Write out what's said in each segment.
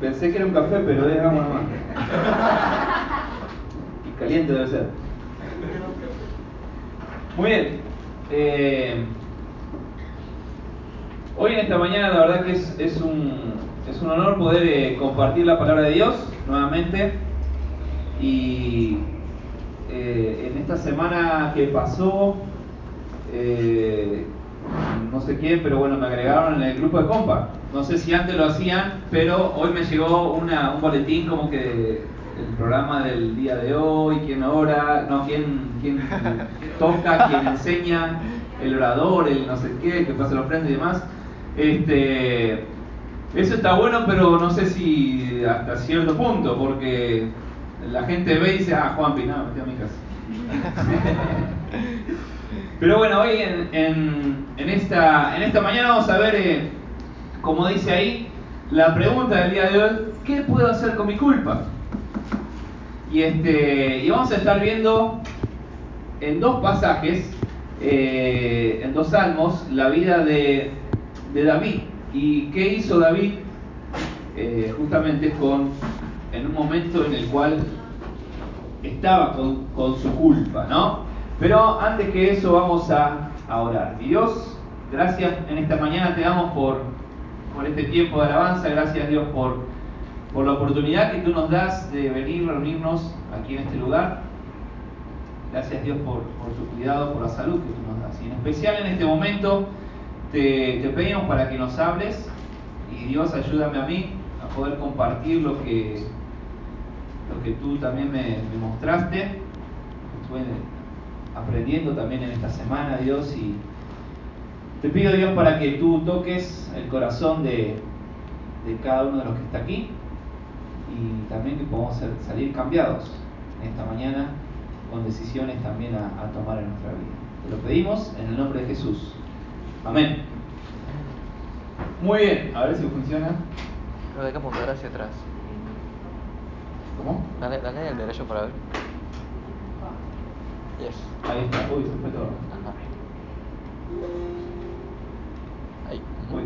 Pensé que era un café, pero agua nomás. Y caliente debe ser. Muy bien. Eh, hoy en esta mañana la verdad que es, es, un, es un honor poder eh, compartir la palabra de Dios nuevamente. Y eh, en esta semana que pasó, no sé quién, pero bueno, me agregaron en el grupo de compa. No sé si antes lo hacían, pero hoy me llegó una, un boletín como que el programa del día de hoy, quién ora, no, quién, quién toca, quién enseña, el orador, el no sé qué, que pasa la ofrenda y demás. Este, eso está bueno, pero no sé si hasta cierto punto, porque la gente ve y dice, ah, Juan Pina, metí a mi casa. Pero bueno, hoy en, esta, en esta mañana vamos a ver, eh, como dice ahí, la pregunta del día de hoy, ¿qué puedo hacer con mi culpa? Y, este, y vamos a estar viendo en dos pasajes, eh, en dos salmos, la vida de, David. ¿Y qué hizo David? Eh, justamente con, en un momento en el cual estaba con su culpa, ¿no? Pero antes que eso vamos a, orar. Y Dios, gracias en esta mañana te damos por, por este tiempo de alabanza, gracias Dios por, por la oportunidad que tú nos das de venir, reunirnos aquí en este lugar. Gracias Dios por, por tu cuidado, por la salud que tú nos das. Y en especial en este momento te, pedimos para que nos hables y Dios ayúdame a mí a poder compartir lo que, lo que tú también me, me mostraste aprendiendo también en esta semana, Dios, y te pido, Dios, para que tú toques el corazón de, de cada uno de los que está aquí y también que podamos salir cambiados en esta mañana con decisiones también a, a, tomar en nuestra vida. Te lo pedimos en el nombre de Jesús. Amén. Muy bien, a ver si funciona. Creo que hay que apuntar hacia atrás. ¿Cómo? Dale, dale el derecho para ver. Yes. Ahí está, uy, se fue todo. Ajá. Ahí. Uy.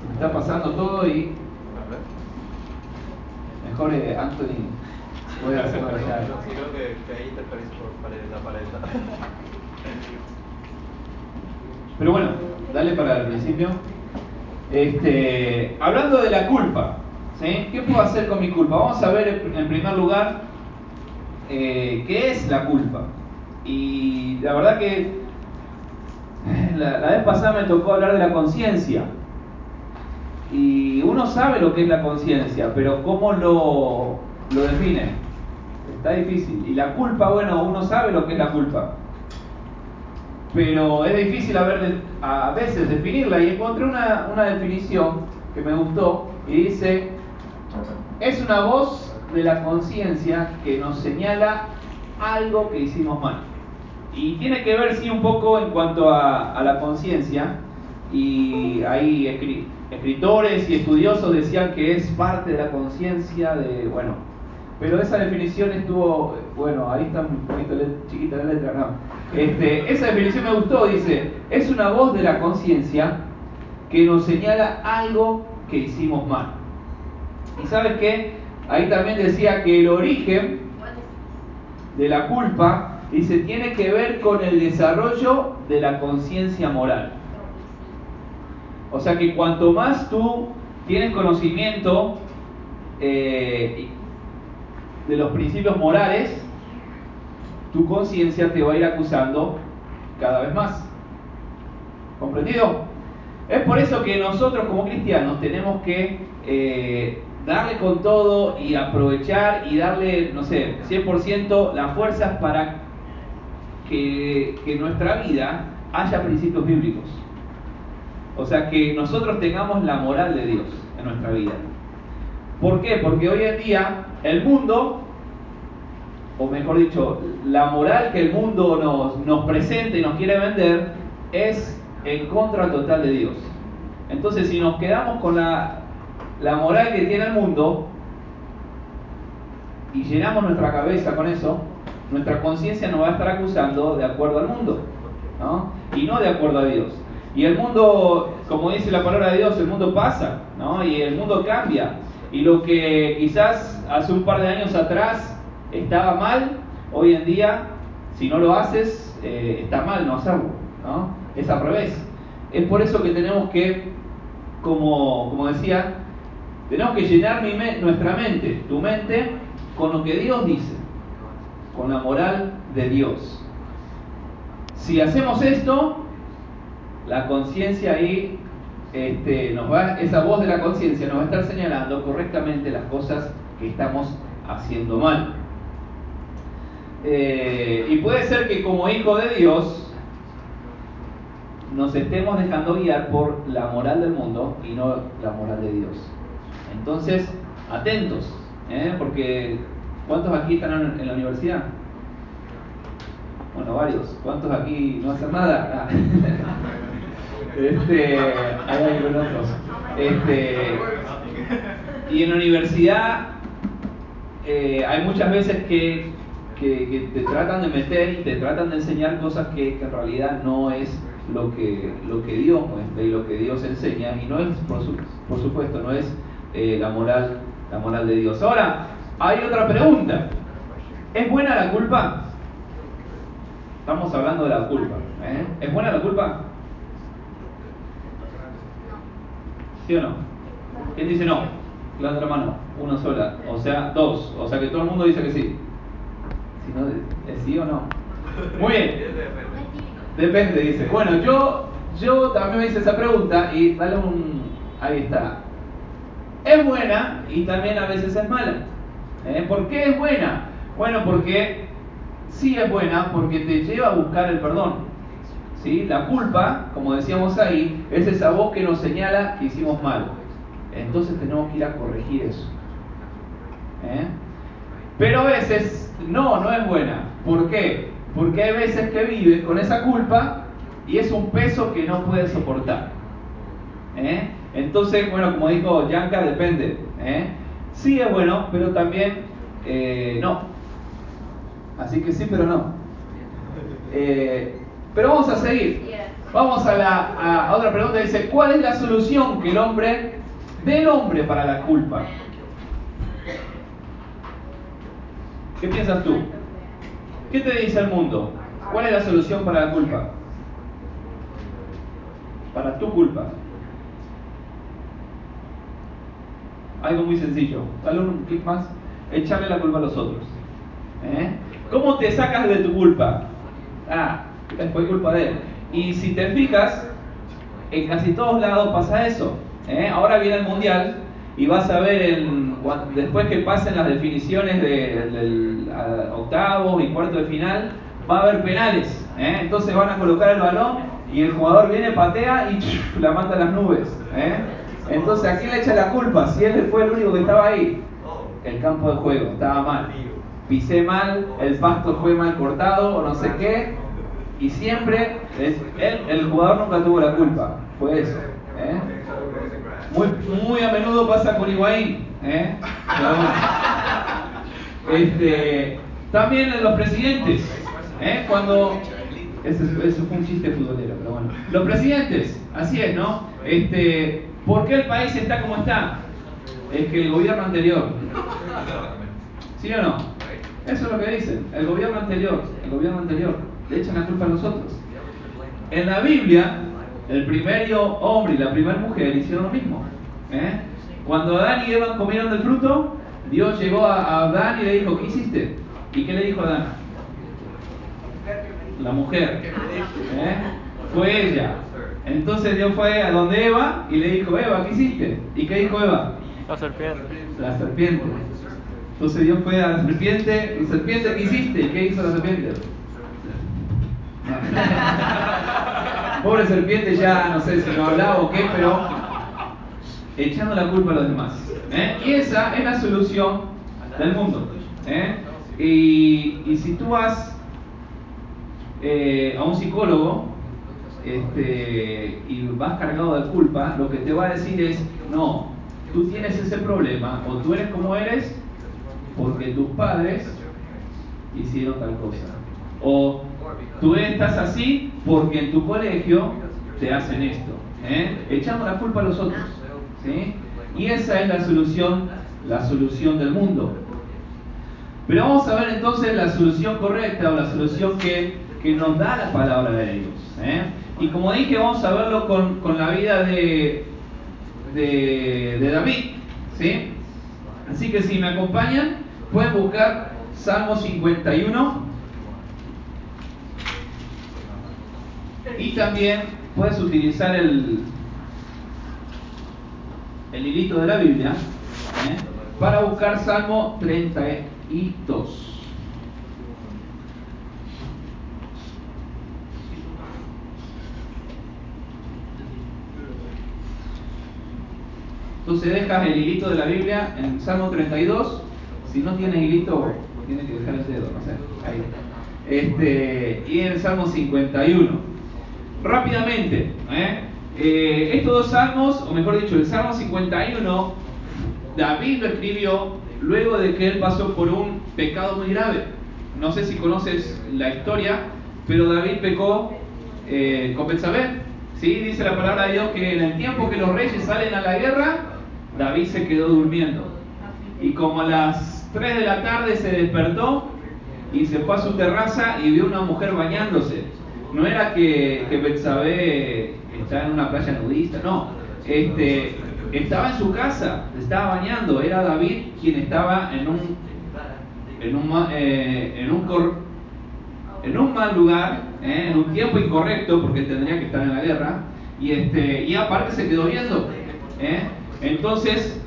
Se me está pasando todo y A ver. mejor eh, Anthony puede hacerlo allá. Yo sí creo que, que hay interferencia por pared, la pared. Pero bueno, dale para el principio. Este, hablando de la culpa, ¿qué puedo hacer con mi culpa? Vamos a ver en primer lugar eh, qué es la culpa. Y la verdad que la, la vez pasada me tocó hablar de la conciencia. Y uno sabe lo que es la conciencia, pero ¿cómo lo, define? Está difícil. Y la culpa, bueno, uno sabe lo que es la culpa pero es difícil a, veces definirla y encontré una definición que me gustó y dice, es una voz de la conciencia que nos señala algo que hicimos mal. Y tiene que ver, sí, un poco en cuanto a, la conciencia, y hay escritores y estudiosos decían que es parte de la conciencia de, bueno, pero esa definición estuvo, bueno, ahí está un poquito chiquita la letra, no. Este, esa definición me gustó, dice, es una voz de la conciencia que nos señala algo que hicimos mal. Y sabes qué? Ahí también decía que el origen de la culpa, dice, tiene que ver con el desarrollo de la conciencia moral. O sea que cuanto más tú tienes conocimiento eh, de los principios morales, tu conciencia te va a ir acusando cada vez más. ¿Comprendido? Es por eso que nosotros como cristianos tenemos que eh, darle con todo y aprovechar y darle, no sé, 100% las fuerzas para que, nuestra vida haya principios bíblicos. O sea, que nosotros tengamos la moral de Dios en nuestra vida. ¿Por qué? Porque hoy en día el mundo, o mejor dicho, la moral que el mundo nos, nos presenta y nos quiere vender es en contra total de Dios. Entonces, si nos quedamos con la, la moral que tiene el mundo y llenamos nuestra cabeza con eso, nuestra conciencia nos va a estar acusando de acuerdo al mundo, ¿no? Y no de acuerdo a Dios. Y el mundo, como dice la palabra de Dios, el mundo pasa, ¿no? Y el mundo cambia. Y lo que quizás hace un par de años atrás estaba mal, hoy en día, si no lo haces, eh, está mal no hacerlo, ¿no? Es al revés. Es por eso que tenemos que, como, como decía, tenemos que llenar nuestra mente, tu mente, con lo que Dios dice, con la moral de Dios. Si hacemos esto, la conciencia ahí, este, nos va, esa voz de la conciencia nos va a estar señalando correctamente las cosas que estamos haciendo mal. Eh, y puede ser que como hijo de Dios nos estemos dejando guiar por la moral del mundo y no la moral de Dios. Entonces, atentos, ¿eh? porque ¿cuántos aquí están en la universidad? Bueno, varios. ¿Cuántos aquí no hacen nada? este, hay algunos otros. Este, y en la universidad eh, hay muchas veces que, que, te tratan de meter y te tratan de enseñar cosas que, que en realidad no es lo que, lo que Dios muestra y lo que Dios enseña y no es, por, por supuesto, no es eh, la, moral, la moral de Dios. Ahora, hay otra pregunta. ¿Es buena la culpa? Estamos hablando de la culpa. ¿eh? ¿Es buena la culpa? ¿Sí o no? ¿Quién dice no? La mano. Una sola. O sea, dos. O sea que todo el mundo dice que sí. Si no, ¿es sí o no? Muy bien. Depende, dice. Bueno, yo, yo también me hice esa pregunta y dale un... Ahí está es buena y también a veces es mala. ¿Eh? ¿Por qué es buena? Bueno, porque sí es buena porque te lleva a buscar el perdón. ¿Sí? La culpa, como decíamos ahí, es esa voz que nos señala que hicimos mal. Entonces tenemos que ir a corregir eso. ¿Eh? Pero a veces no, no es buena. ¿Por qué? Porque hay veces que vives con esa culpa y es un peso que no puedes soportar. ¿Eh? Entonces, bueno, como dijo Yanka, depende. ¿eh? Sí es bueno, pero también eh, no. Así que sí, pero no. Eh, pero vamos a seguir. Vamos a, la, a otra pregunta. Dice, ¿cuál es la solución que el hombre, del hombre para la culpa? ¿Qué piensas tú? ¿Qué te dice el mundo? ¿Cuál es la solución para la culpa? Para tu culpa. Algo muy sencillo. Dale un clic más. Echarle la culpa a los otros. ¿Eh? ¿Cómo te sacas de tu culpa? Ah, fue culpa de él. Y si te fijas, en casi todos lados pasa eso. ¿eh? Ahora viene el mundial y vas a ver después que pasen las definiciones del octavo y cuarto de final, va a haber penales. ¿eh? Entonces van a colocar el balón y el jugador viene, patea y la manda a las nubes. ¿eh? Entonces, ¿a quién le echa la culpa? Si él fue el único que estaba ahí. El campo de juego, estaba mal. Pisé mal, el pasto fue mal cortado o no sé qué. Y siempre, él, el jugador nunca tuvo la culpa. Fue eso. ¿eh? Muy, muy a menudo pasa con Higuaín. ¿eh? Este, también los presidentes. ¿eh? Cuando eso, eso, fue un chiste futbolero, pero bueno. Los presidentes, así es, ¿no? Este, ¿Por qué el país está como está? Es que el gobierno anterior. ¿Sí o no? Eso es lo que dicen. El gobierno anterior, el gobierno anterior, le echan la culpa a nosotros. En la Biblia, el primer hombre y la primera mujer hicieron lo mismo. ¿eh? Cuando Adán y Eva comieron del fruto, Dios llegó a Adán y le dijo, ¿qué hiciste? ¿Y qué le dijo Adán? La mujer. ¿eh? Fue ella. Entonces Dios fue a donde Eva y le dijo, Eva, ¿qué hiciste? ¿Y qué dijo Eva? La serpiente. La serpiente. Entonces Dios fue a la serpiente, y serpiente, ¿qué hiciste? ¿Y qué hizo la serpiente? Pobre serpiente ya no sé si no hablaba o qué, pero echando la culpa a los demás. ¿eh? Y esa es la solución del mundo. ¿eh? Y, y, si tú vas eh, a un psicólogo, este, y vas cargado de culpa, lo que te va a decir es, no, tú tienes ese problema o tú eres como eres porque tus padres hicieron tal cosa. O tú estás así porque en tu colegio te hacen esto. ¿eh? Echando la culpa a los otros. Y esa es la solución, la solución del mundo. Pero vamos a ver entonces la solución correcta o la solución que, que nos da la palabra de Dios. ¿eh? Y como dije, vamos a verlo con, con la vida de, de, David. ¿sí? Así que si me acompañan, pueden buscar Salmo 51. Y también puedes utilizar el, el hilito de la Biblia ¿eh? para buscar Salmo 32. Entonces dejas el hilito de la Biblia en Salmo 32. Si no tienes hilito, tienes que dejar el dedo, no sé. Este, y en Salmo 51. Rápidamente, ¿eh? Eh, estos dos salmos, o mejor dicho, el Salmo 51, David lo escribió luego de que él pasó por un pecado muy grave. No sé si conoces la historia, pero David pecó eh, con Betsabé. ¿sí? Dice la palabra de Dios que en el tiempo que los reyes salen a la guerra, David se quedó durmiendo. Y como a las 3 de la tarde se despertó y se fue a su terraza y vio una mujer bañándose. No era que, que estaba en una playa nudista, no. Este, estaba en su casa, estaba bañando. Era David quien estaba en un, en un, eh, en un, cor- en un mal lugar, eh, en un tiempo incorrecto, porque tendría que estar en la guerra. Y, este, y aparte se quedó viendo. eh. Entonces,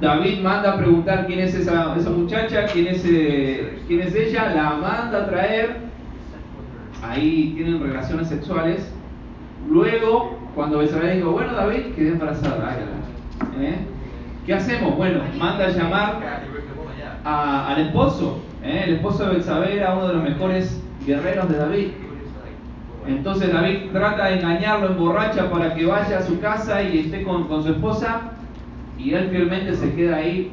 David manda a preguntar quién es esa, esa muchacha, quién es, eh, quién es ella, la manda a traer, ahí tienen relaciones sexuales. Luego, cuando Betsabé dijo, bueno David, quedé embarazada, hágala". ¿Eh? ¿qué hacemos? Bueno, manda a llamar al esposo, ¿eh? el esposo de Betsabé era uno de los mejores guerreros de David. Entonces David trata de engañarlo, emborracha para que vaya a su casa y esté con, su esposa. Y él fielmente se queda ahí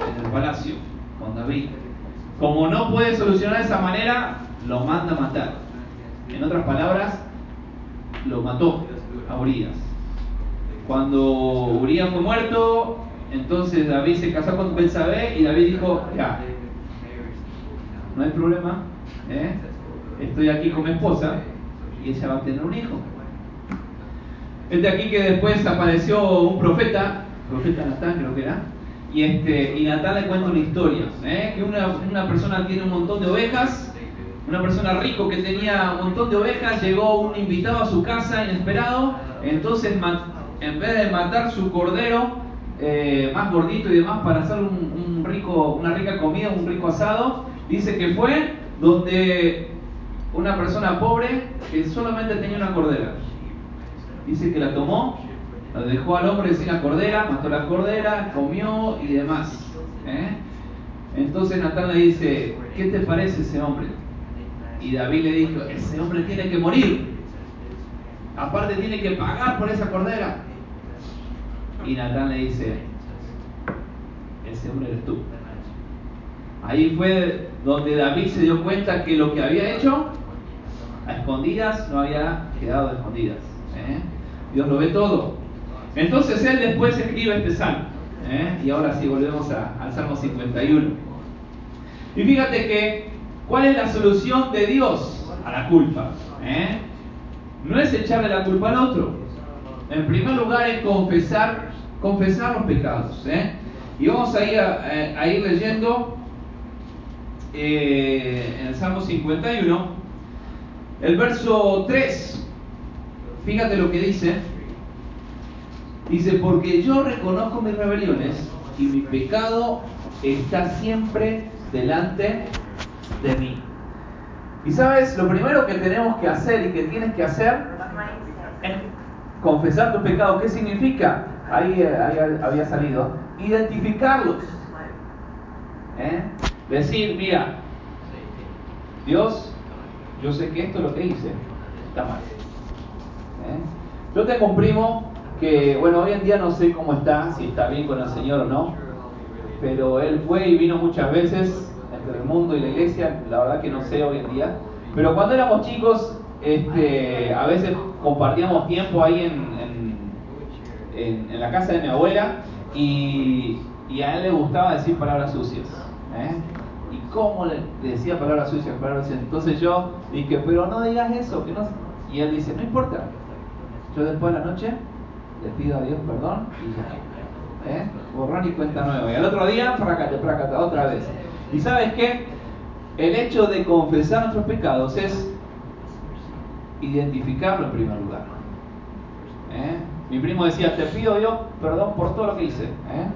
en el palacio con David. Como no puede solucionar de esa manera, lo manda a matar. En otras palabras, lo mató a Urias. Cuando Urias fue muerto, entonces David se casó con Betsabé y David dijo, ya, no hay problema, ¿eh? estoy aquí con mi esposa y ella va a tener un hijo. Es de aquí que después apareció un profeta, profeta Natán creo que era, y, este, y le cuenta una historia, ¿eh? que una, una persona tiene un montón de ovejas, una persona rico que tenía un montón de ovejas, llegó un invitado a su casa inesperado, entonces en vez de matar su cordero eh, más gordito y demás para hacer un rico, una rica comida, un rico asado, dice que fue donde una persona pobre que solamente tenía una cordera. Dice que la tomó, la dejó al hombre sin la cordera, mató la cordera, comió y demás. ¿eh? Entonces Natán le dice, ¿qué te parece ese hombre? Y David le dijo, ese hombre tiene que morir. Aparte tiene que pagar por esa cordera. Y Natán le dice, ese hombre eres tú. Ahí fue donde David se dio cuenta que lo que había hecho a escondidas no había quedado escondidas. ¿eh? Dios lo ve todo. Entonces él después escribe este salmo. ¿eh? Y ahora sí volvemos a- al Salmo 51. Y fíjate que, ¿cuál es la solución de Dios a la culpa? ¿Eh? No es echarle la culpa al otro. En primer lugar es confesar, los pecados. Y vamos a ir, a, ir leyendo en el Salmo 51, el verso 3. Fíjate lo que dice. Dice, porque yo reconozco mis rebeliones y mi pecado está siempre delante de mí. Y sabes, lo primero que tenemos que hacer y que tienes que hacer es confesar tus pecados. ¿Qué significa? Ahí, eh, ahí había salido. Identificarlos. ¿Eh? Decir, mira, Dios, yo sé que esto es lo que hice está mal. ¿Eh? Yo tengo un primo que, bueno, hoy en día no sé cómo está, si está bien con el Señor o no, pero él fue y vino muchas veces entre el mundo y la iglesia, la verdad que no sé hoy en día, pero cuando éramos chicos, este, a veces compartíamos tiempo ahí en, en, en- la casa de mi abuela y, y a él le gustaba decir palabras sucias. ¿eh? ¿Y cómo le decía palabras sucias? Palabras? Entonces yo dije, pero no digas eso. Que no... Y él dice, no importa. Yo después de la noche le pido a Dios perdón y ya. ¿eh? Borrón y cuenta nueva. Y al otro día, fracate, fracate, otra vez. ¿Y sabes qué? El hecho de confesar nuestros pecados es identificarlo en primer lugar. ¿Eh? Mi primo decía, te pido Dios perdón por todo lo que hice. ¿eh?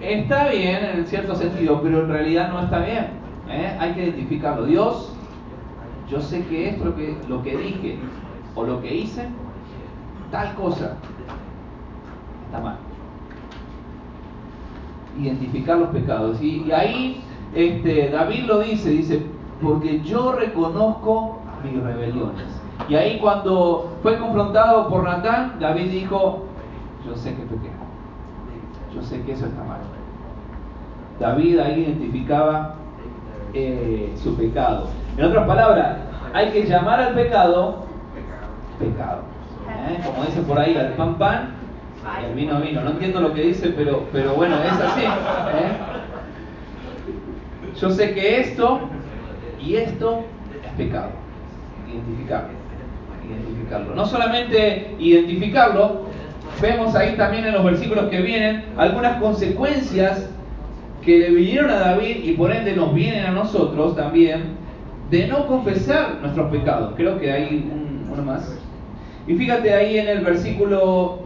Está bien en cierto sentido, pero en realidad no está bien. ¿eh? Hay que identificarlo. Dios, yo sé que esto lo que, lo que dije o lo que hice, tal cosa, está mal. Identificar los pecados. Y, y ahí este, David lo dice, dice, porque yo reconozco mis rebeliones. Y ahí cuando fue confrontado por Natán, David dijo, yo sé que pequé. Que eso está mal. David ahí identificaba eh, su pecado. En otras palabras, hay que llamar al pecado pecado. ¿eh? Como dice por ahí, al pan pan al vino vino. No entiendo lo que dice, pero, pero bueno, es así. ¿eh? Yo sé que esto y esto es pecado. Identificarlo. Identificarlo. No solamente identificarlo, vemos ahí también en los versículos que vienen algunas consecuencias que le vinieron a David y por ende nos vienen a nosotros también de no confesar nuestros pecados. Creo que hay un- uno más. Y fíjate ahí en el versículo,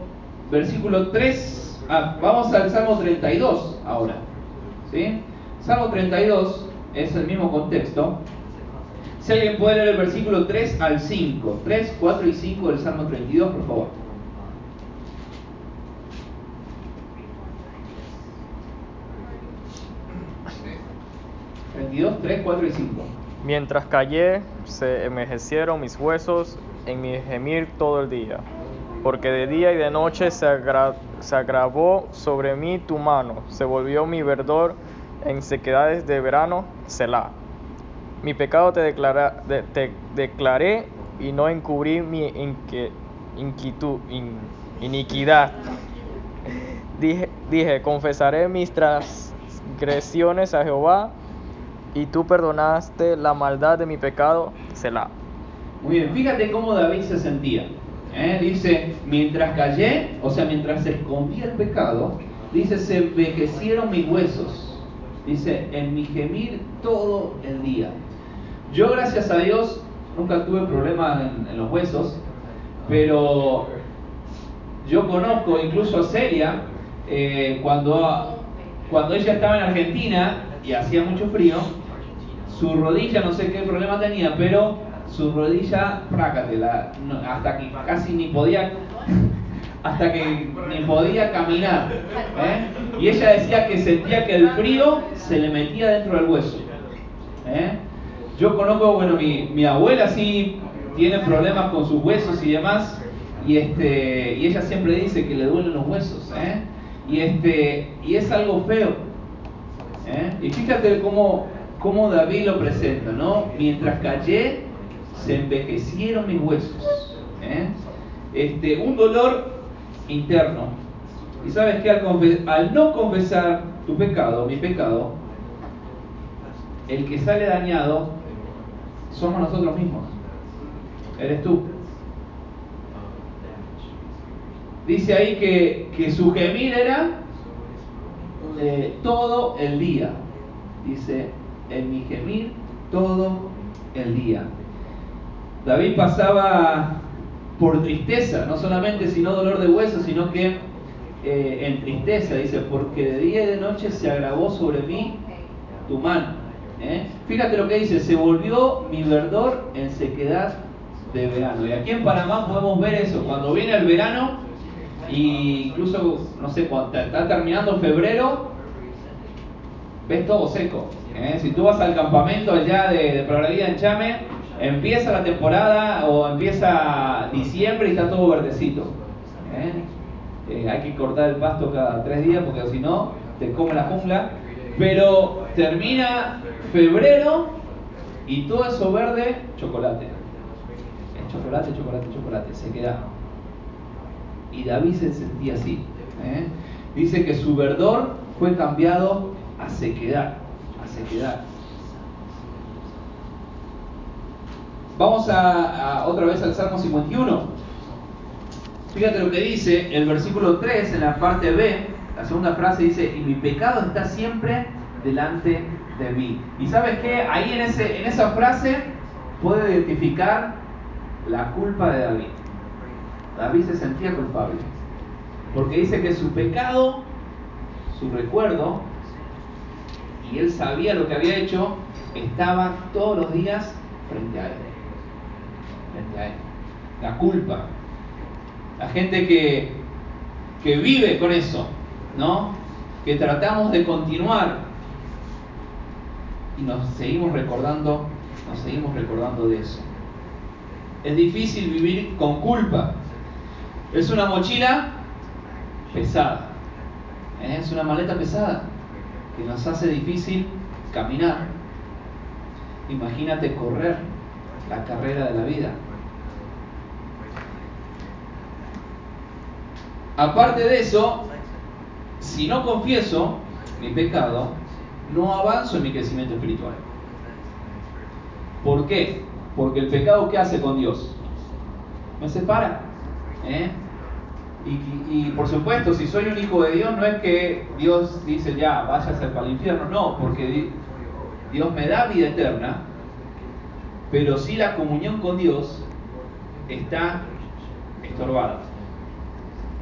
versículo 3, ah, vamos al Salmo 32 ahora. ¿sí? Salmo 32 es el mismo contexto. Si alguien puede leer el versículo 3 al 5, 3, 4 y 5 del Salmo 32, por favor. 32, 3, 4 y 5. Mientras callé, se envejecieron mis huesos en mi gemir todo el día, porque de día y de noche se, agra- se agravó sobre mí tu mano, se volvió mi verdor en sequedades de verano, Selah. Mi pecado te, declaré y no encubrí mi inque- inquitu- in- iniquidad. Dije, confesaré mis transgresiones a Jehová, y tú perdonaste la maldad de mi pecado, Selah. Muy bien, fíjate cómo David se sentía. ¿eh? Dice, mientras callé, o sea, mientras escondía el pecado, dice, se envejecieron mis huesos. Dice, en mi gemir todo el día. Yo, gracias a Dios, nunca tuve problemas en, en los huesos, pero yo conozco incluso a Celia, eh, cuando, cuando ella estaba en Argentina y hacía mucho frío, su rodilla, no sé qué problema tenía, pero su rodilla, prácatela, no- hasta que casi ni podía, hasta que ni podía caminar. ¿eh? Y ella decía que sentía que el frío se le metía dentro del hueso. ¿eh? Yo conozco, bueno, mi, mi abuela sí tiene problemas con sus huesos y demás, y este, y ella siempre dice que le duelen los huesos, ¿eh? y este, y es algo feo. Y fíjate cómo, cómo David lo presenta, ¿no? Mientras callé, se envejecieron mis huesos. ¿eh? Este, un dolor interno. Y sabes que al no confesar tu pecado, mi pecado, el que sale dañado somos nosotros mismos. Eres tú. Dice ahí que, que su gemir era eh, todo el día. Dice, en mi gemir todo el día. David pasaba por tristeza, no solamente sino dolor de hueso, sino que eh, en tristeza, dice, porque de día y de noche se agravó sobre mí tu mano. ¿eh? Fíjate lo que dice, se volvió mi verdor en sequedad de verano. Y aquí en Panamá podemos ver eso, cuando viene el verano, y incluso, no sé, cuando está terminando febrero, ves todo seco. ¿eh? Si tú vas al campamento allá de, de en Chame, empieza la temporada o empieza diciembre y está todo verdecito. ¿eh? Eh, hay que cortar el pasto cada tres días porque si no te come la jungla. Pero termina febrero y todo eso verde, chocolate. chocolate, chocolate, chocolate, sequedad. Y David se sentía así. Dice que su verdor fue cambiado a sequedad, a sequedad. Vamos a, otra vez al Salmo 51. Fíjate lo que dice el versículo 3 en la parte B, la segunda frase dice, y mi pecado está siempre delante de mí. Y sabes qué, ahí en, ese, en esa frase puedo identificar la culpa de David. David se sentía culpable, porque dice que su pecado, su recuerdo, y él sabía lo que había hecho, estaba todos los días frente a él la culpa. La gente que, que vive con eso, ¿no? Que tratamos de continuar y nos seguimos recordando, nos seguimos recordando de eso. Es difícil vivir con culpa. Es una mochila pesada. ¿eh? Es una maleta pesada que nos hace difícil caminar. Imagínate correr la carrera de la vida. Aparte de eso, si no confieso mi pecado, no avanzo en mi crecimiento espiritual. ¿Por qué? Porque el pecado ¿qué hace con Dios? Me separa. ¿eh? Y, y, por supuesto, si soy un hijo de Dios, no es que Dios dice ya, váyase para el infierno, no, porque Dios me da vida eterna, pero si la comunión con Dios está estorbada.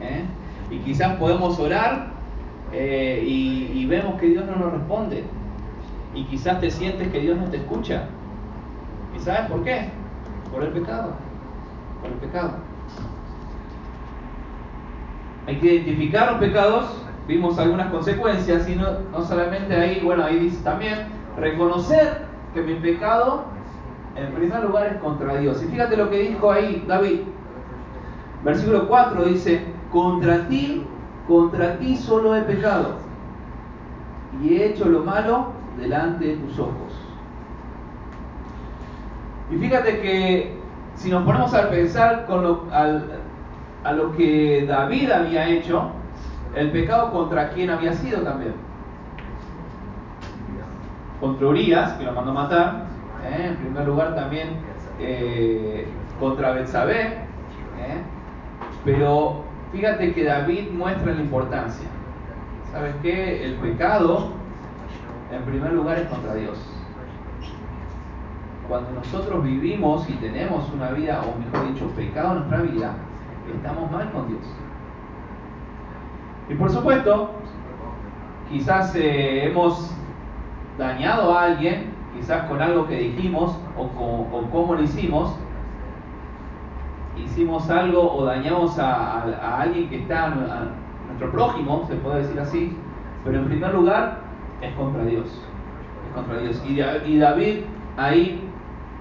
¿eh? Y quizás podemos orar eh, y, vemos que Dios no nos responde. Y quizás te sientes que Dios no te escucha. ¿Y sabes por qué? Por el pecado. Por el pecado. Hay que identificar los pecados. Vimos algunas consecuencias y no, no solamente ahí, bueno, ahí dice también reconocer que mi pecado en primer lugar es contra Dios. Y fíjate lo que dijo ahí David. Versículo 4 dice, contra ti, contra ti solo he pecado y he hecho lo malo delante de tus ojos. Y fíjate que si nos ponemos a pensar con lo, a lo que David había hecho, el pecado contra quién había sido también. Contra Urias, que lo mandó matar, ¿eh? en primer lugar también eh, contra Betsabé, ¿eh? pero fíjate que David muestra la importancia. ¿Sabes qué? El pecado, en primer lugar, es contra Dios. Cuando nosotros vivimos y tenemos una vida, o mejor dicho, pecado en nuestra vida, estamos mal con Dios. Y por supuesto, quizás hemos dañado a alguien quizás con algo que dijimos o, con, cómo lo hicimos, hicimos algo o dañamos a, alguien que está a, nuestro prójimo, se puede decir así, pero en primer lugar es contra Dios. Es contra Dios. Y David ahí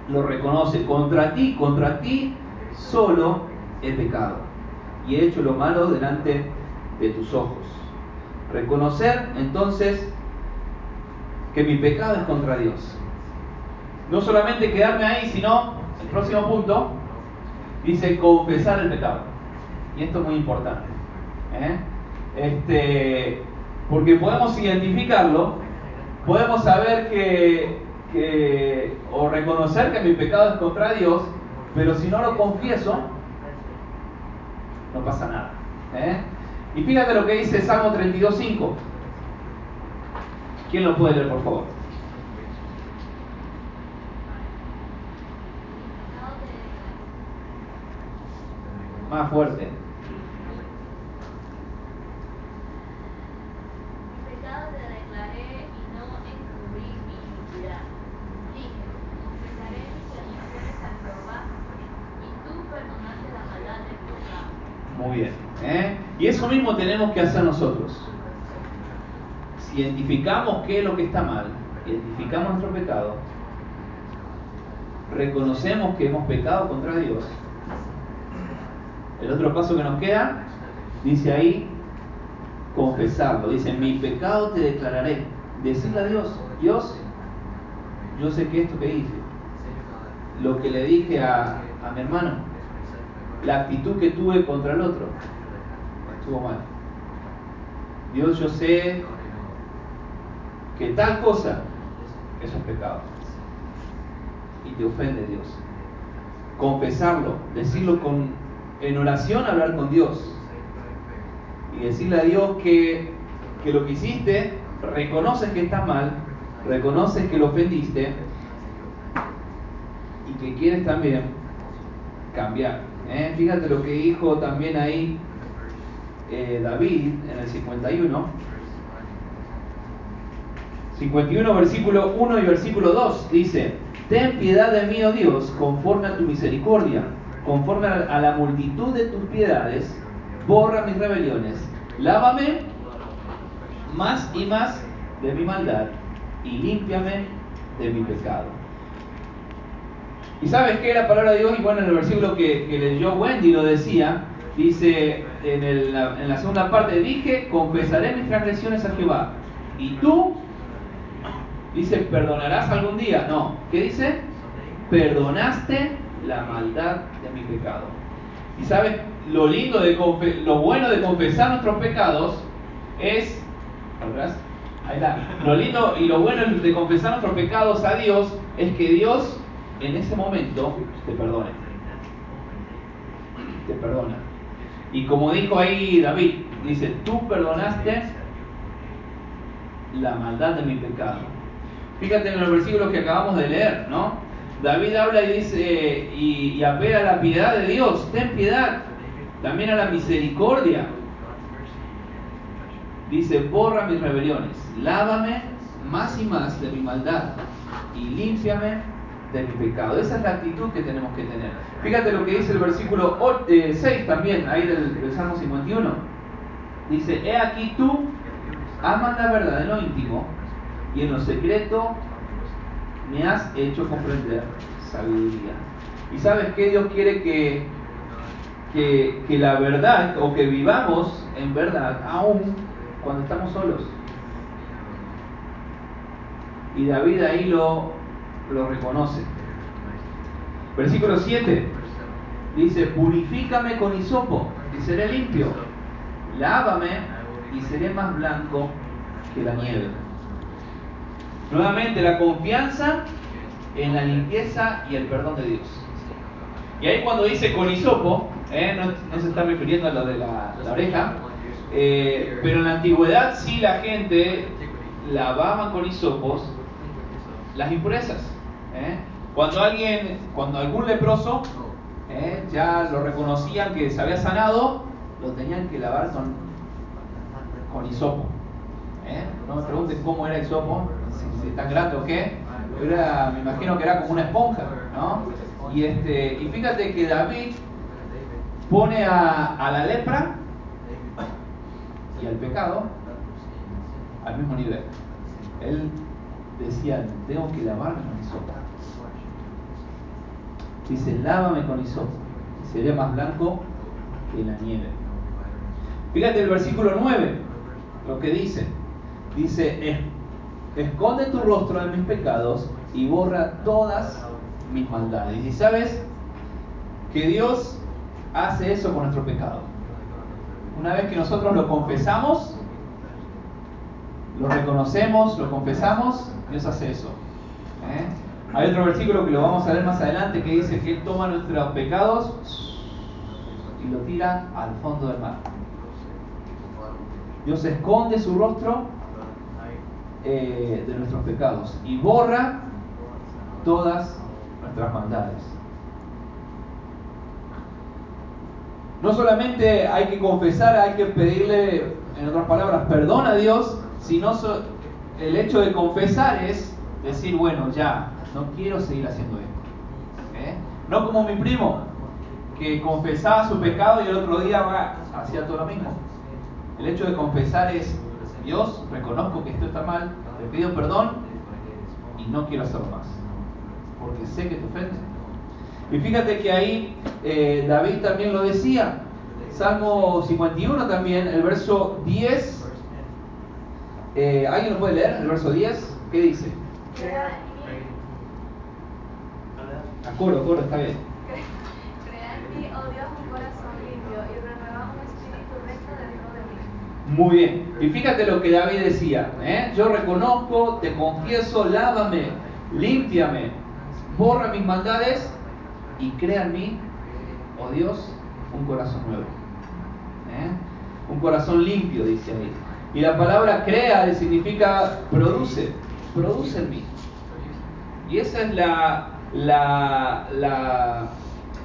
lo reconoce, contra ti, contra ti solo he pecado y he hecho lo malo delante de tus ojos. Reconocer entonces que mi pecado es contra Dios no solamente quedarme ahí, sino, el próximo punto, dice confesar el pecado. Y esto es muy importante. ¿eh? Este, porque podemos identificarlo, podemos saber que, o reconocer que mi pecado es contra Dios, pero si no lo confieso, no pasa nada. ¿eh? Y fíjate lo que dice Salmo 32.5. ¿Quién lo puede leer, por favor? Más fuerte. Mi pecado te declaré y no encubrí mi iniquidad. Dije, confesaré mis transgresiones a Jehová y tú perdonaste la maldad de mi pecado. Muy bien. ¿eh? Y eso mismo tenemos que hacer nosotros. Si identificamos qué es lo que está mal, identificamos nuestro pecado, reconocemos que hemos pecado contra Dios, el otro paso que nos queda, dice ahí, confesarlo. Dice, mi pecado te declararé. Decirle a Dios, Dios, yo sé que esto que hice, lo que le dije a, a mi hermano. La actitud que tuve contra el otro Dios, yo sé que tal cosa, eso es pecado. Y te ofende Dios. Confesarlo, decirlo con, en oración, hablar con Dios. Y decirle a Dios que, que lo que hiciste, reconoces que está mal, reconoces que lo ofendiste y que quieres también cambiar. ¿eh? Fíjate lo que dijo también ahí eh, David en el 51. 51 versículo 1 y versículo 2 dice, Ten piedad de mí, oh Dios, conforme a tu misericordia, conforme a la multitud de tus piedades, borra mis rebeliones, lávame más y más de mi maldad y límpiame de mi pecado. ¿Y sabes qué? La palabra de Dios, y bueno, en el versículo que, que leyó Wendy lo decía, dice en, la segunda parte, dije, confesaré mis transgresiones a Jehová, y tú Dice, ¿perdonarás algún día? No. ¿Qué dice? Perdonaste la maldad de mi pecado. Y sabes, lo lindo de lo bueno de confesar nuestros pecados es, Ahí está. Lo lindo y lo bueno de confesar nuestros pecados a Dios es que Dios en ese momento te perdone. Te perdona. Y como dijo ahí David, dice, tú perdonaste la maldad de mi pecado. Fíjate en los versículos que acabamos de leer, ¿no? David habla y dice y, apela a la piedad de Dios, ten piedad, también a la misericordia. Dice, borra mis rebeliones, lávame más y más de mi maldad y límpiame de mi pecado. Esa es la actitud que tenemos que tener. Fíjate lo que dice el versículo 6 eh, también, ahí del, del Salmo 51. Dice, he aquí tú amas la verdad en lo íntimo y en lo secreto me has hecho comprender sabiduría. ¿Y sabes qué? Dios quiere que, que, la verdad o que vivamos en verdad aún cuando estamos solos. Y David ahí lo, lo reconoce. Versículo 7 dice, purifícame con hisopo y seré limpio. Lávame y seré más blanco que la nieve. Nuevamente, la confianza en la limpieza y el perdón de Dios. Y ahí cuando dice con hisopo, ¿eh? no, se está refiriendo a lo de la, oreja, eh, pero en la antigüedad sí la gente lavaba con hisopos las impurezas. ¿Eh? Cuando alguien, cuando algún leproso ya lo reconocían que se había sanado, lo tenían que lavar con, con hisopo. No me pregunten cómo era hisopo, si, tan grande o qué, era, me imagino que era como una esponja, ¿no? Y, este, y fíjate que David pone a, a la lepra y al pecado al mismo nivel. Él decía, tengo que lavarme con hisopo. Dice, lávame con hisopo, seré más blanco que la nieve. Fíjate el versículo 9, lo que dice. Dice, esconde tu rostro de mis pecados y borra todas mis maldades. Y sabes que Dios hace eso con nuestro pecado. Una vez que nosotros lo confesamos, lo reconocemos, lo confesamos, Dios hace eso. ¿eh? Hay otro versículo que lo vamos a ver más adelante que dice que Él toma nuestros pecados y lo tira al fondo del mar. Dios esconde su rostro eh, de nuestros pecados y borra todas nuestras maldades. No solamente hay que confesar, hay que pedirle, en otras palabras, perdón a Dios, sino el hecho de confesar es decir, bueno, ya, no quiero seguir haciendo esto. ¿eh? No como mi primo, que confesaba su pecado y el otro día hacía todo lo mismo. El hecho de confesar es, Dios, reconozco que esto está mal, te pido perdón y no quiero hacerlo más, porque sé que te ofende. Y fíjate que ahí eh, David también lo decía, Salmo 51 también, el verso 10. Eh, ¿Alguien lo puede leer? El verso 10, ¿qué dice? Coro, coro, está bien. Crea en Dios, un corazón limpio y espíritu de. Muy bien. Y fíjate lo que David decía. ¿eh? Yo reconozco, te confieso, lávame, límpiame, borra mis maldades y crea en mí, oh Dios, un corazón nuevo. ¿Eh? Un corazón limpio, dice ahí. Y la palabra crea significa produce, produce en mí. Y esa es la la,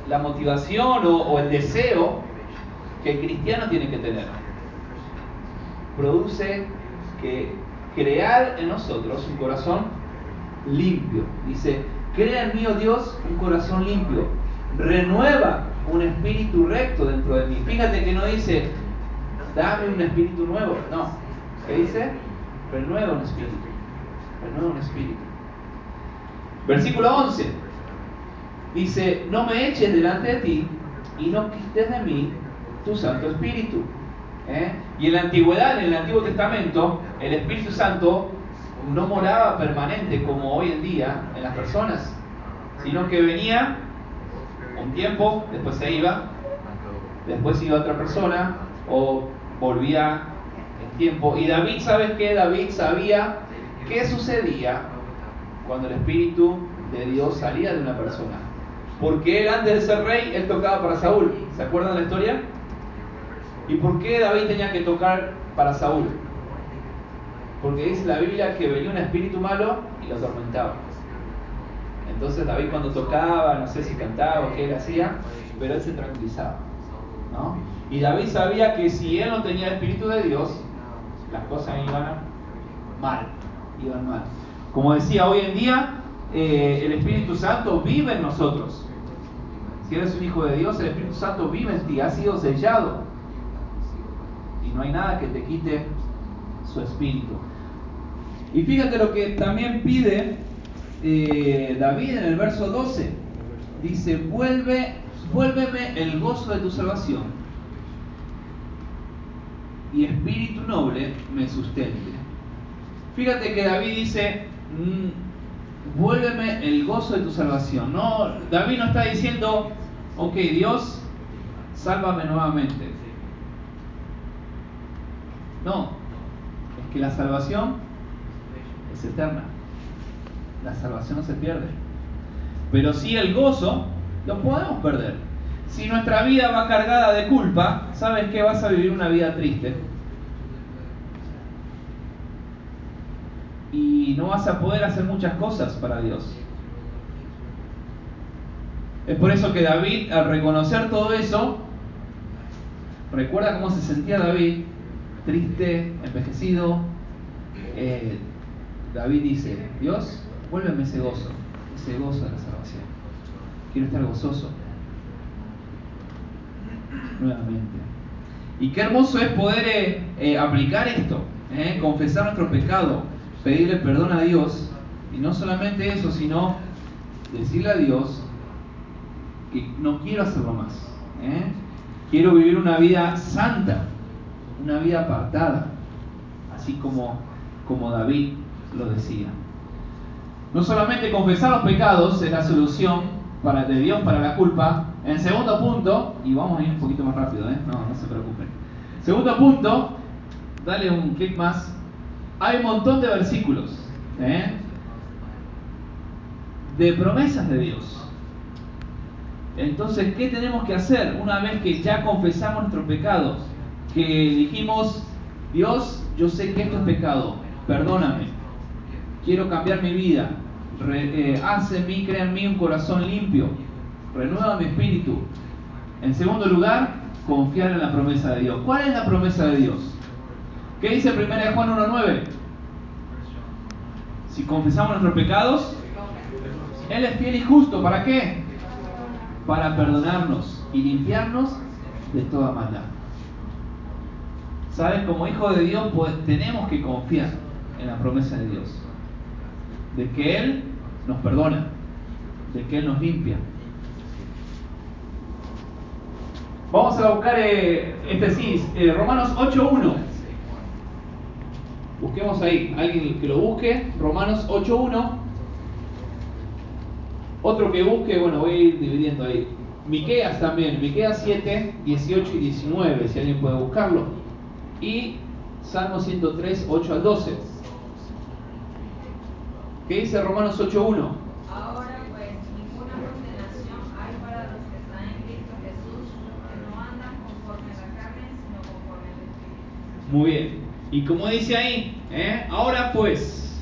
la, motivación o, o el deseo que el cristiano tiene que tener. Produce que crear en nosotros un corazón limpio. Dice, crea en mí, oh Dios, un corazón limpio. Renueva un espíritu recto dentro de mí. Fíjate que no dice, dame un espíritu nuevo. No. ¿Qué dice? Renueva un espíritu. Renueva un espíritu. Versículo 11. Dice, no me eches delante de ti y no quites de mí tu Santo Espíritu. ¿Eh? Y en la antigüedad, en el Antiguo Testamento, el Espíritu Santo no moraba permanente como hoy en día en las personas, sino que venía un tiempo, después se iba, después iba otra persona o volvía el tiempo. Y David, ¿sabes qué? David sabía qué sucedía cuando el Espíritu de Dios salía de una persona. Porque él antes de ser rey, él tocaba para Saúl. ¿Se acuerdan de la historia? ¿Y por qué David tenía que tocar para Saúl? Porque dice la Biblia que venía un espíritu malo y lo atormentaba. Entonces David cuando tocaba, no sé si cantaba o qué él hacía, pero él se tranquilizaba. ¿no? Y David sabía que si él no tenía el espíritu de Dios, las cosas iban mal, iban mal. Como decía, hoy en día eh, el Espíritu Santo vive en nosotros. Si eres un hijo de Dios, el Espíritu Santo vive en ti, ha sido sellado. Y no hay nada que te quite su espíritu. Y fíjate lo que también pide eh, David en el verso 12. Dice, vuelve, vuélveme el gozo de tu salvación y espíritu noble me sustente. Fíjate que David dice, mm, vuélveme el gozo de tu salvación. No, David no está diciendo, ok, Dios, sálvame nuevamente. No, es que la salvación es eterna. La salvación no se pierde. Pero sí el gozo lo podemos perder. Si nuestra vida va cargada de culpa, ¿sabes que Vas a vivir una vida triste. Y no vas a poder hacer muchas cosas para Dios. Es por eso que David, al reconocer todo eso, recuerda cómo se sentía David, triste, envejecido. Eh, David dice, Dios, vuélveme ese gozo, ese gozo de la salvación. Quiero estar gozoso nuevamente. Y qué hermoso es poder eh, eh, aplicar esto, confesar nuestro pecado, pedirle perdón a Dios, y no solamente eso, sino decirle a Dios que no quiero hacerlo más. Quiero vivir una vida santa, una vida apartada, así como, como David lo decía. No solamente confesar los pecados es la solución para, de Dios para la culpa. En segundo punto, y vamos a ir un poquito más rápido, ¿eh? no, no se preocupen. Segundo punto, dale un clic más. Hay un montón de versículos ¿eh? de promesas de Dios. Entonces, ¿qué tenemos que hacer una vez que ya confesamos nuestros pecados? Que dijimos, Dios, yo sé que esto es pecado, perdóname, quiero cambiar mi vida, Re, eh, en mí, crea en mí un corazón limpio, renueva mi espíritu. En segundo lugar, confiar en la promesa de Dios. ¿Cuál es la promesa de Dios? ¿Qué dice 1 Juan 1.9? Si confesamos nuestros pecados, Él es fiel y justo. ¿Para qué? Para perdonarnos y limpiarnos de toda maldad. ¿Sabes? Como hijo de Dios, pues tenemos que confiar en la promesa de Dios de que Él nos perdona, de que Él nos limpia. Vamos a buscar eh, este sí, eh, Romanos 8.1. Busquemos ahí, alguien que lo busque, Romanos 8.1. Otro que busque, bueno, voy a ir dividiendo ahí. Miqueas también, Miqueas 7, 18 y 19, si alguien puede buscarlo. Y Salmo 103, 8 al 12. ¿Qué dice Romanos 8.1? Ahora pues ninguna condenación hay para los que están en Cristo Jesús, que no andan conforme a la carne, sino conforme al Espíritu. Muy bien. Y como dice ahí, ¿eh? ahora pues,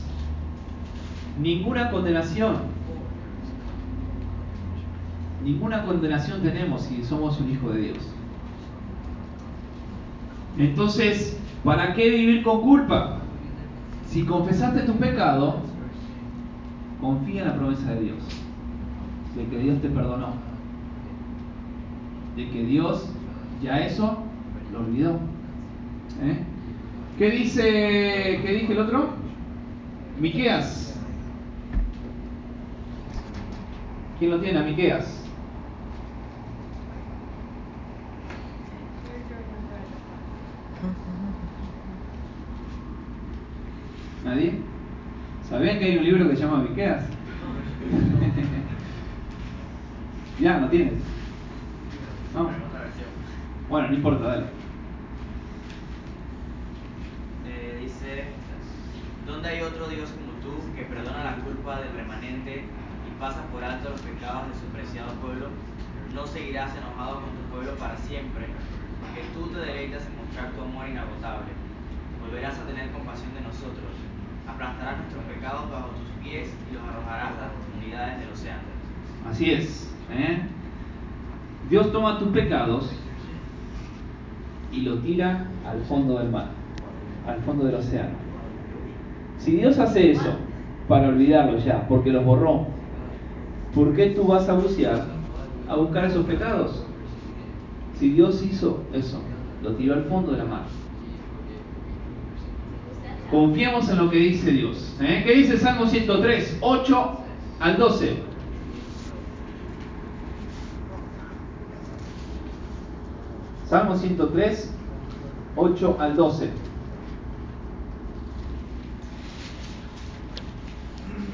ninguna condenación. Ninguna condenación tenemos si somos un hijo de Dios. Entonces, ¿para qué vivir con culpa? Si confesaste tu pecado, confía en la promesa de Dios, de que Dios te perdonó, de que Dios ya eso lo olvidó. ¿Eh? ¿Qué dice, qué dice el otro? Miqueas. ¿Quién lo tiene a Miqueas? ¿Nadie? ¿Sabían que hay un libro que se llama Miqueas? ya, ¿no tienes? No. Bueno, no importa, dale. Eh, dice, ¿dónde hay otro Dios como tú que perdona la culpa del remanente y pasa por alto los pecados de su preciado pueblo? No seguirás enojado con tu pueblo para siempre, porque tú te deleitas en mostrar tu amor inagotable. Volverás a tener compasión de nosotros, aplastarás nuestros pecados bajo tus pies y los arrojarás a las profundidades del océano. Así es. ¿eh? Dios toma tus pecados y lo tira al fondo del mar, al fondo del océano. Si Dios hace eso para olvidarlo ya, porque los borró, ¿por qué tú vas a bucear a buscar esos pecados? Si Dios hizo eso, lo tiró al fondo de la mar. Confiamos en lo que dice Dios. ¿eh? ¿Qué dice Salmo 103, 8 al 12? Salmo 103, 8 al 12.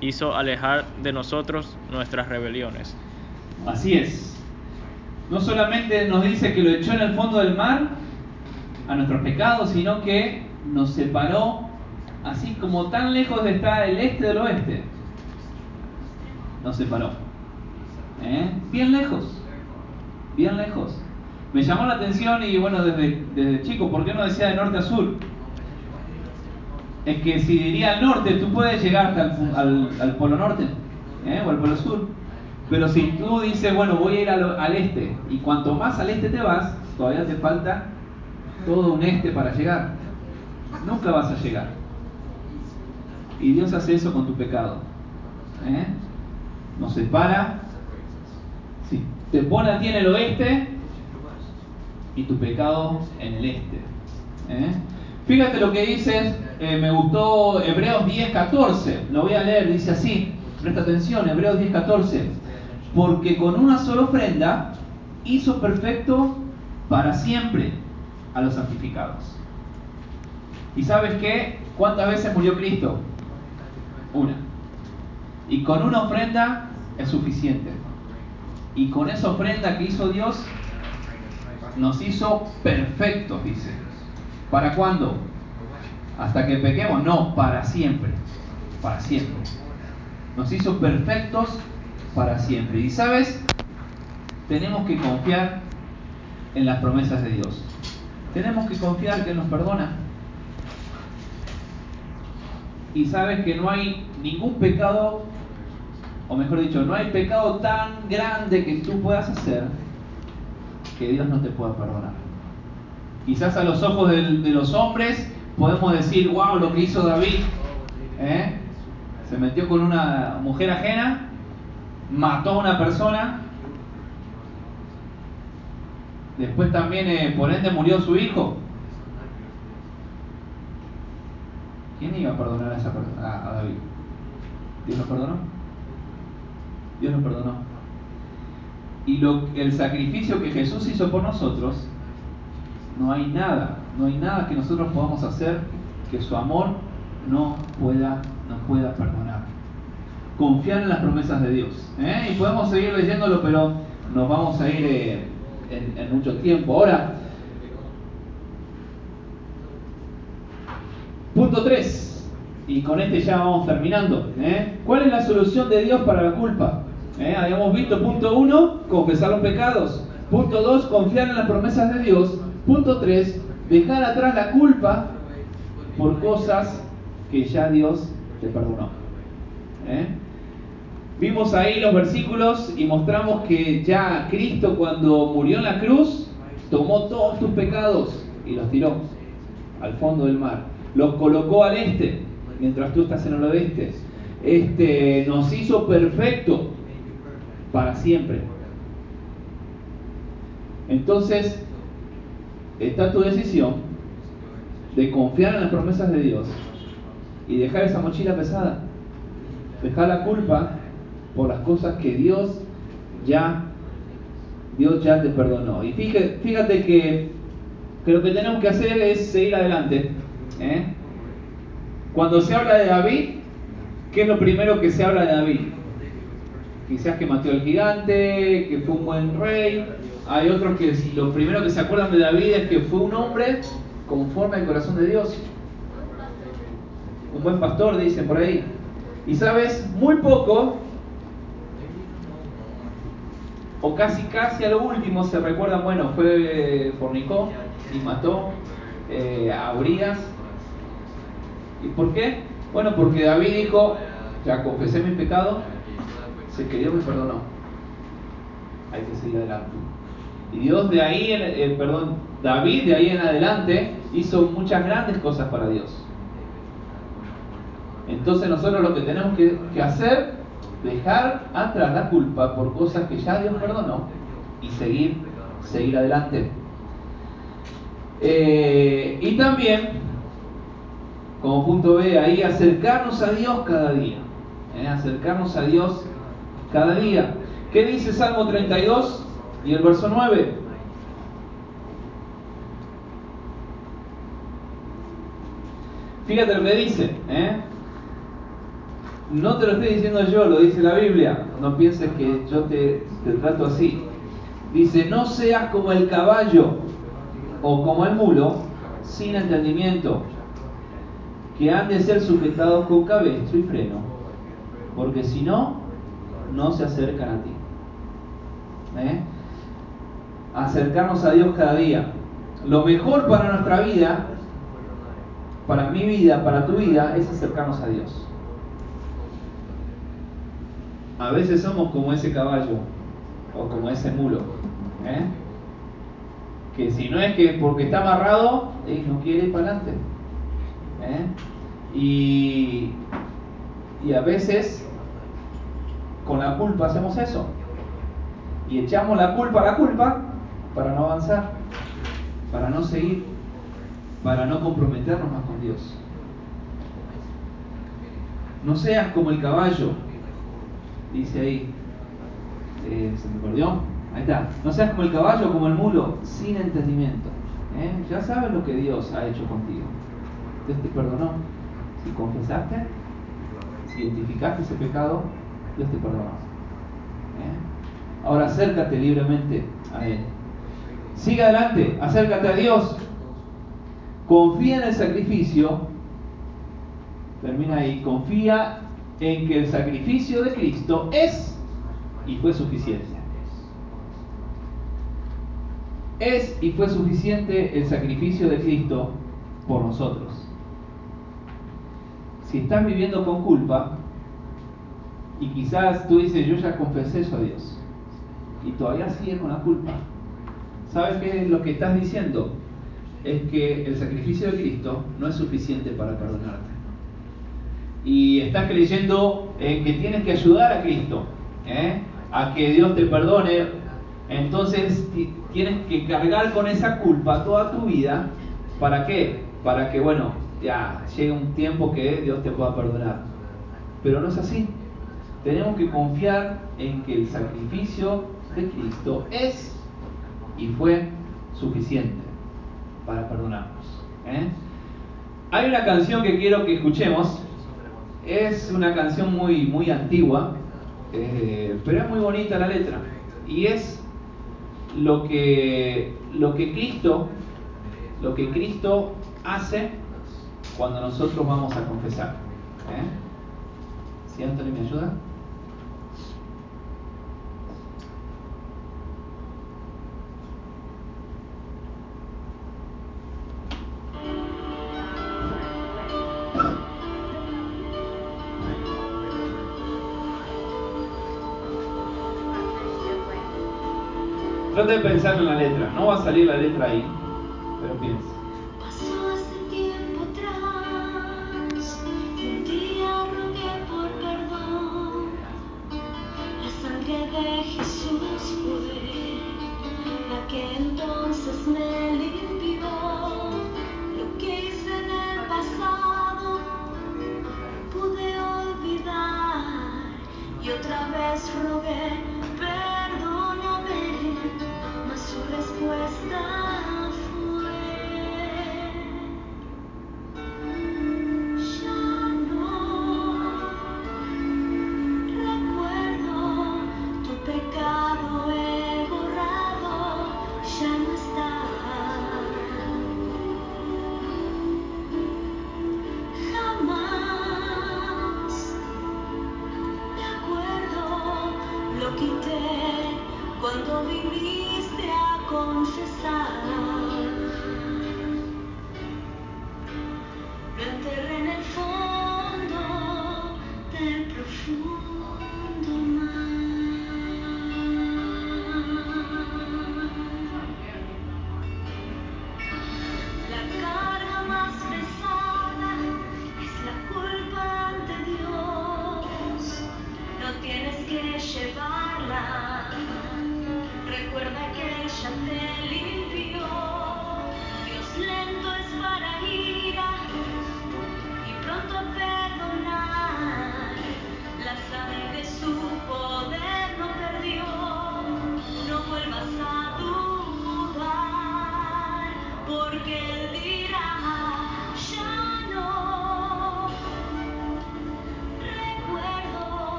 hizo alejar de nosotros nuestras rebeliones. Así es. No solamente nos dice que lo echó en el fondo del mar a nuestros pecados, sino que nos separó así como tan lejos de estar el este del oeste. Nos separó. ¿Eh? Bien lejos. Bien lejos. Me llamó la atención y bueno, desde, desde chico, ¿por qué no decía de norte a sur? Es que si diría al norte, tú puedes llegar al, polo norte ¿eh? o al polo sur. Pero si tú dices, bueno, voy a ir al, al este, y cuanto más al este te vas, todavía te falta todo un este para llegar. Nunca vas a llegar. Y Dios hace eso con tu pecado. ¿eh? Nos separa. Si te pone a ti en el oeste y tu pecado en el este. ¿eh? Fíjate lo que dice, eh, me gustó Hebreos 10:14. Lo voy a leer, dice así. Presta atención, Hebreos 10:14. Porque con una sola ofrenda hizo perfecto para siempre a los santificados. ¿Y sabes qué? ¿Cuántas veces murió Cristo? Una. Y con una ofrenda es suficiente. Y con esa ofrenda que hizo Dios, nos hizo perfectos, dice. ¿Para cuándo? Hasta que pequemos. No, para siempre. Para siempre. Nos hizo perfectos para siempre. Y sabes, tenemos que confiar en las promesas de Dios. Tenemos que confiar que Él nos perdona. Y sabes que no hay ningún pecado, o mejor dicho, no hay pecado tan grande que tú puedas hacer que Dios no te pueda perdonar. Quizás a los ojos de, los hombres podemos decir, wow, lo que hizo David. ¿eh? Se metió con una mujer ajena, mató a una persona, después también eh, por ende murió su hijo. ¿quién iba a perdonar a, esa, per- a, a David? ¿Dios lo perdonó? Dios lo perdonó. Y lo, el sacrificio que Jesús hizo por nosotros, no hay nada, no hay nada que nosotros podamos hacer que su amor no pueda, no pueda perdonar. Confiar en las promesas de Dios. ¿eh? Y podemos seguir leyéndolo, pero nos vamos a ir eh, en, mucho tiempo. Ahora, punto 3. Y con este ya vamos terminando. ¿eh? ¿Cuál es la solución de Dios para la culpa? Habíamos visto punto 1, confesar los pecados. Punto 2, confiar en las promesas de Dios. Punto 3, dejar atrás la culpa por cosas que ya Dios te perdonó. ¿Eh? Vimos ahí los versículos y mostramos que ya Cristo cuando murió en la cruz tomó todos tus pecados y los tiró al fondo del mar. Los colocó al este mientras tú estás en el oeste. Este nos hizo perfecto para siempre. Entonces, está tu decisión de confiar en las promesas de Dios y dejar esa mochila pesada. Dejar la culpa por las cosas que Dios ya Dios ya te perdonó. Y fíjate, que lo que tenemos que hacer es seguir adelante. ¿eh? Cuando se habla de David, ¿qué es lo primero que se habla de David? Quizás que mató al gigante, que fue un buen rey. Hay otros que lo primero que se acuerdan de David es que fue un hombre conforme al corazón de Dios. Un buen pastor, dicen por ahí. Y sabes, muy poco, o casi casi a lo último se recuerdan, bueno, fue fornicó y mató eh, a Urias. ¿Y por qué? Bueno, porque David dijo, ya confesé mi pecado, sé que Dios me perdonó. Hay que seguir adelante. Y Dios de ahí, eh, perdón, David de ahí en adelante hizo muchas grandes cosas para Dios. Entonces nosotros lo que tenemos que, que hacer, dejar atrás la culpa por cosas que ya Dios perdonó y seguir, seguir adelante. Eh, y también, como punto B, ahí acercarnos a Dios cada día. ¿eh? Acercarnos a Dios cada día. ¿Qué dice Salmo 32 y el verso 9? Fíjate lo que dice. ¿eh? No te lo estoy diciendo yo, lo dice la Biblia. No pienses que yo te, trato así. Dice, no seas como el caballo o como el mulo sin entendimiento, que han de ser sujetados con cabestro y freno, porque si no, no se acercan a ti. ¿Eh? Acercarnos a Dios cada día. Lo mejor para nuestra vida, para mi vida, para tu vida, es acercarnos a Dios. A veces somos como ese caballo o como ese mulo. ¿eh? Que si no es que porque está amarrado, eh, no quiere ir para adelante. ¿eh? Y, y a veces con la culpa hacemos eso. Y echamos la culpa a la culpa para no avanzar, para no seguir, para no comprometernos más con Dios. No seas como el caballo, dice ahí. Eh, ¿Se me perdió? Ahí está. No seas como el caballo como el mulo, sin entendimiento. ¿eh? Ya sabes lo que Dios ha hecho contigo. Dios te perdonó. Si confesaste, si identificaste ese pecado, Dios te perdonó. ¿eh? Ahora acércate libremente a Él. Sigue adelante, acércate a Dios. Confía en el sacrificio. Termina ahí. Confía en que el sacrificio de Cristo es y fue suficiente. Es y fue suficiente el sacrificio de Cristo por nosotros. Si estás viviendo con culpa y quizás tú dices, yo ya confesé eso a Dios y todavía sigues con la culpa, ¿Sabes qué es lo que estás diciendo? Es que el sacrificio de Cristo no es suficiente para perdonarte. Y estás creyendo eh, que tienes que ayudar a Cristo, ¿eh? a que Dios te perdone. Entonces tienes que cargar con esa culpa toda tu vida. ¿Para qué? Para que, bueno, ya llegue un tiempo que Dios te pueda perdonar. Pero no es así. Tenemos que confiar en que el sacrificio de Cristo es y fue suficiente para perdonarnos. ¿eh? Hay una canción que quiero que escuchemos, es una canción muy, muy antigua, eh, pero es muy bonita la letra, y es lo que, lo que Cristo lo que Cristo hace cuando nosotros vamos a confesar. ¿eh? ¿Sí, me ayuda? trata de pensar en la letra. No va a salir la letra ahí, pero piensa.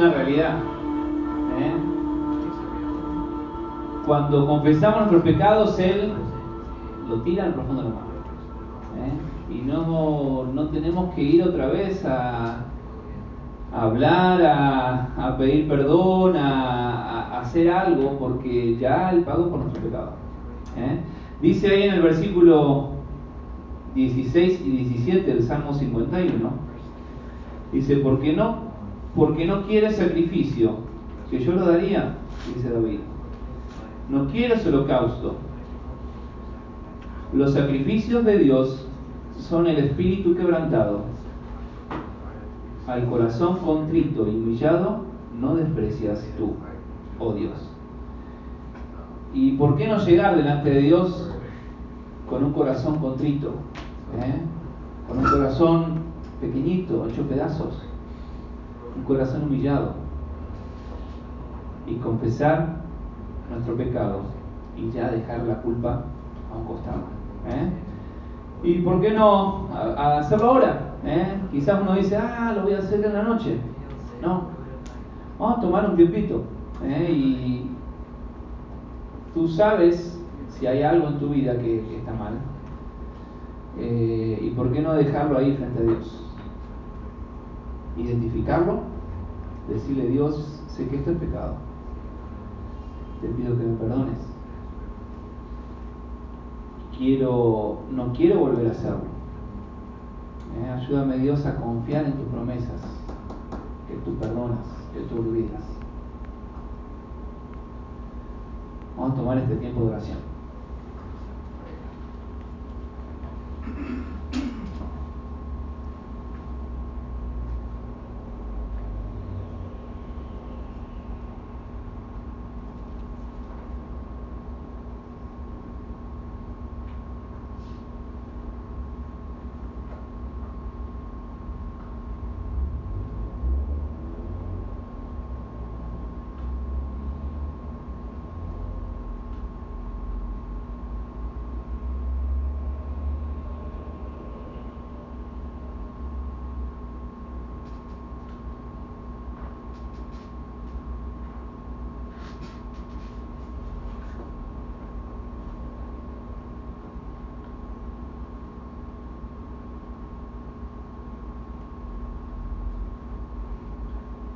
una realidad. ¿eh? Cuando confesamos nuestros pecados, Él lo tira al profundo de la mano. ¿eh? Y no, no tenemos que ir otra vez a, hablar, a, pedir perdón, a, hacer algo, porque ya el pago por nuestro pecado. ¿eh? Dice ahí en el versículo 16 y 17 del Salmo 51, dice, porque no porque no quiere sacrificio, que yo lo daría, dice David. No quieres holocausto. Los sacrificios de Dios son el espíritu quebrantado. Al corazón contrito y humillado no desprecias tú, oh Dios. ¿Y por qué no llegar delante de Dios con un corazón contrito? ¿eh? Con un corazón pequeñito, ocho pedazos. Un corazón humillado. Y confesar nuestro pecado y ya dejar la culpa a un costado. ¿eh? ¿Y por qué no hacerlo ahora? ¿eh? Quizás uno dice, ah, lo voy a hacer en la noche. No, vamos a tomar un tiempito. ¿eh? Y tú sabes si hay algo en tu vida que, que está mal. ¿Y por qué no dejarlo ahí frente a Dios? Identificarlo, decirle, Dios, sé que esto es pecado. Te pido que me perdones. Quiero, no quiero volver a hacerlo. Eh, ayúdame Dios a confiar en tus promesas, que tú perdonas, que tú olvidas. Vamos a tomar este tiempo de oración.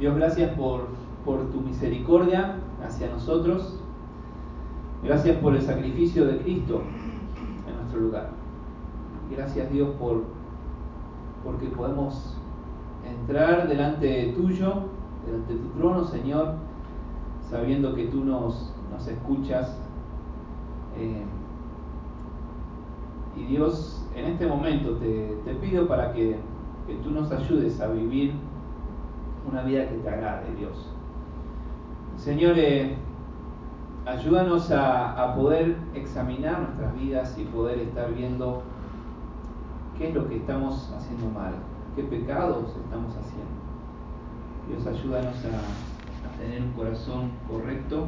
Dios, gracias por, por tu misericordia hacia nosotros. Gracias por el sacrificio de Cristo en nuestro lugar. Gracias Dios por porque podemos entrar delante tuyo, delante de tu trono, Señor, sabiendo que tú nos, nos escuchas. Eh, y Dios, en este momento te, te pido para que, que tú nos ayudes a vivir una vida que te agrade, Dios. Señor, eh, ayúdanos a, poder examinar nuestras vidas y poder estar viendo qué es lo que estamos haciendo mal, qué pecados estamos haciendo. Dios, ayúdanos a, a tener un corazón correcto,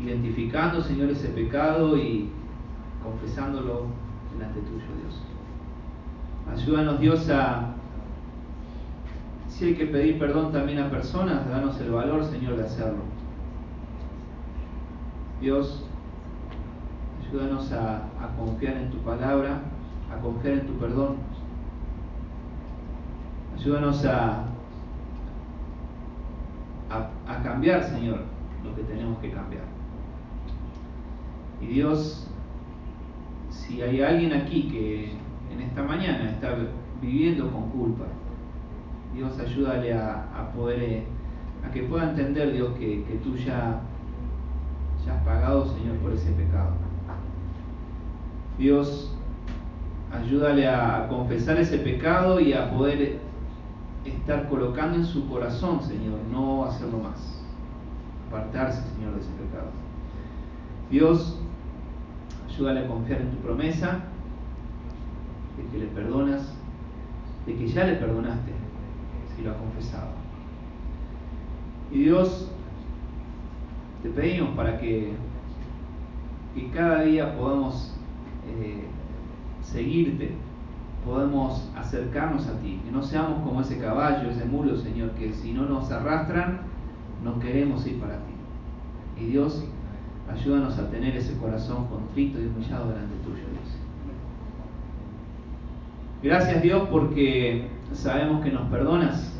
identificando, Señor, ese pecado y confesándolo delante tuyo, Dios. Ayúdanos, Dios, a, si hay que pedir perdón también a personas, danos el valor, Señor, de hacerlo. Dios, ayúdanos a, confiar en tu palabra, a confiar en tu perdón. Ayúdanos a, a cambiar, Señor, lo que tenemos que cambiar. Y Dios, si hay alguien aquí que en esta mañana está viviendo con culpa, Dios ayúdale a, poder, eh, a que pueda entender Dios que, que tú ya, ya has pagado Señor por ese pecado. Dios, ayúdale a, a confesar ese pecado y a poder estar colocando en su corazón, Señor, no hacerlo más. Apartarse, Señor, de ese pecado. Dios, ayúdale a confiar en tu promesa, de que le perdonas, de que ya le perdonaste, si lo ha confesado. Y Dios, te pedimos para que, que cada día podamos eh, seguirte, podamos acercarnos a ti, que no seamos como ese caballo, ese mulo, Señor, que si no nos arrastran, no queremos ir para ti. Y Dios, ayúdanos a tener ese corazón contrito y humillado delante tuyo, Dios. Gracias Dios porque sabemos que nos perdonas.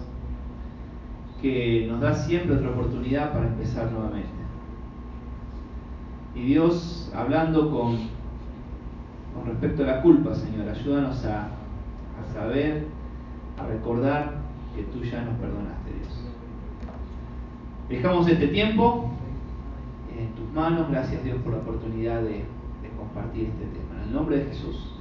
que nos da siempre otra oportunidad para empezar nuevamente. Y Dios, hablando con, con respecto a la culpa, Señor, ayúdanos a, a saber, a recordar que tú ya nos perdonaste, Dios. Dejamos este tiempo en tus manos. Gracias, Dios, por la oportunidad de, de compartir este tema. En el nombre de Jesús.